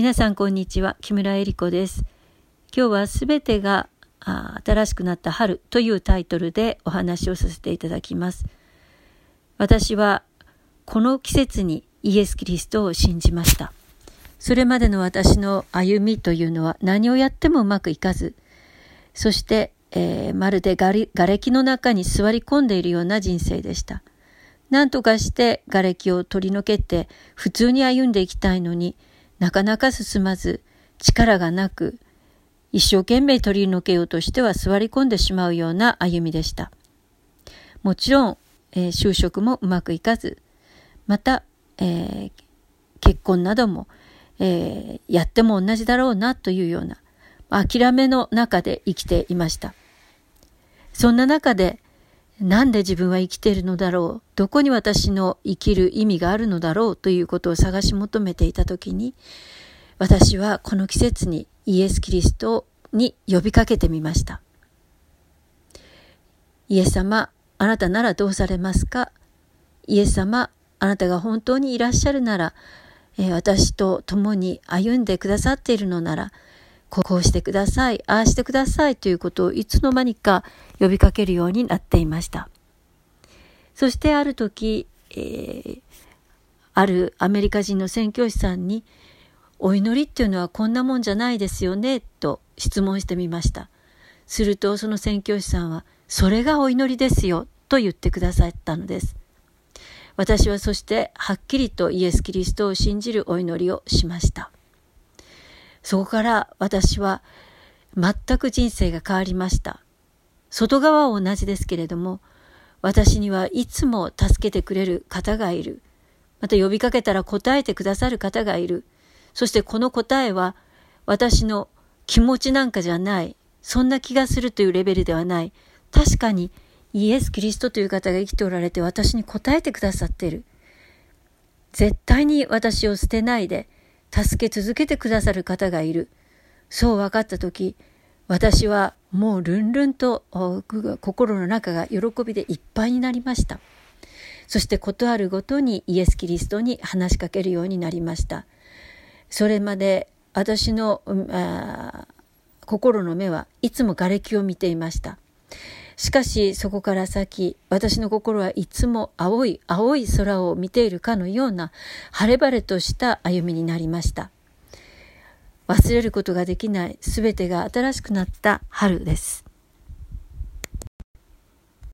皆さんこんにちは木村恵理子です。今日はすべてが新しくなった春というタイトルでお話をさせていただきます。私はこの季節にイエス・キリストを信じました。それまでの私の歩みというのは何をやってもうまくいかず。そして、えー、まるで瓦礫の中に座り込んでいるような人生でした。何とかして瓦礫を取り除けて普通に歩んでいきたいのになかなか進まず、力がなく、一生懸命取り除けようとしては座り込んでしまうような歩みでした。もちろん、えー、就職もうまくいかず、また、えー、結婚なども、えー、やっても同じだろうなというような、諦めの中で生きていました。そんな中で、なんで自分は生きているのだろう？どこに私の生きる意味があるのだろうということを探し求めていた時に私はこの季節にイエス・キリストに呼びかけてみました。イエス様あなたならどうされますか？イエス様あなたが本当にいらっしゃるなら、えー、私と共に歩んでくださっているのならこうしてください、ああしてくださいということをいつの間にか呼びかけるようになっていました。そしてある時、えー、あるアメリカ人の宣教師さんに、お祈りっていうのはこんなもんじゃないですよね、と質問してみました。するとその宣教師さんは、それがお祈りですよ、と言ってくださったのです。私はそしてはっきりとイエス・キリストを信じるお祈りをしました。そこから私は全く人生が変わりました。外側は同じですけれども、私にはいつも助けてくれる方がいる。また呼びかけたら答えてくださる方がいる。そしてこの答えは私の気持ちなんかじゃない。そんな気がするというレベルではない。確かにイエス・キリストという方が生きておられて私に答えてくださっている。絶対に私を捨てないで、助け続けてくださる方がいる。そう分かった時、私はもうルンルンと心の中が喜びでいっぱいになりました。そして事あるごとにイエス・キリストに話しかけるようになりました。それまで私の、心の目はいつも瓦礫を見ていました。しかしそこから先、私の心はいつも青い青い空を見ているかのような晴れ晴れとした歩みになりました。忘れることができない全てが新しくなった春です。